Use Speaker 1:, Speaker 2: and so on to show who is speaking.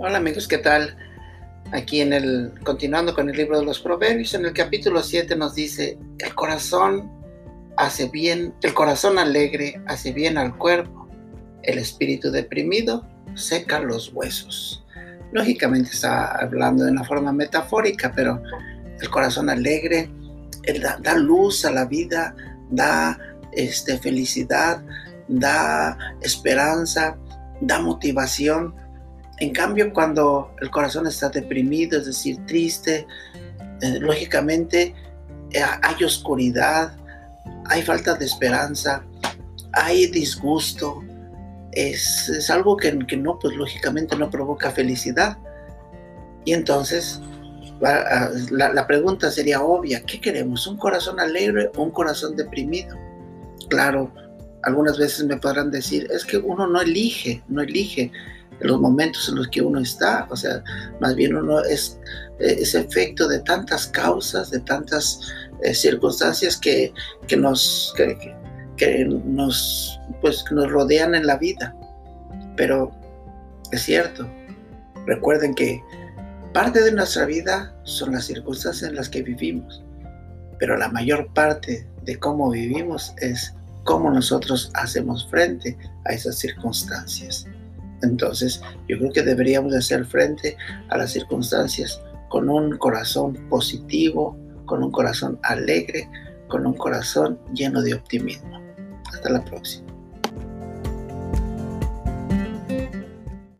Speaker 1: Hola amigos, ¿qué tal? Aquí en el, continuando con el libro de los Proverbios, en el capítulo 7 nos dice, el corazón hace bien, el corazón alegre hace bien al cuerpo, el espíritu deprimido seca los huesos. Lógicamente está hablando de una forma metafórica, pero el corazón alegre da, da, luz a la vida, da este, felicidad, da esperanza, da motivación en cambio, cuando el corazón está deprimido, es decir, triste, eh, lógicamente eh, hay oscuridad, hay falta de esperanza, hay disgusto. Es, algo que, no, pues lógicamente no provoca felicidad. Y entonces la, la pregunta sería obvia, ¿qué queremos? ¿Un corazón alegre o un corazón deprimido? Claro, algunas veces me podrán decir, es que uno no elige, no elige los momentos en los que uno está, o sea, más bien uno es ese efecto de tantas causas, de tantas eh, circunstancias que, nos, que, nos, pues, nos rodean en la vida. Pero es cierto, recuerden que parte de nuestra vida son las circunstancias en las que vivimos, pero la mayor parte de cómo vivimos es cómo nosotros hacemos frente a esas circunstancias. Entonces, yo creo que deberíamos hacer frente a las circunstancias con un corazón positivo, con un corazón alegre, con un corazón lleno de optimismo. Hasta la próxima.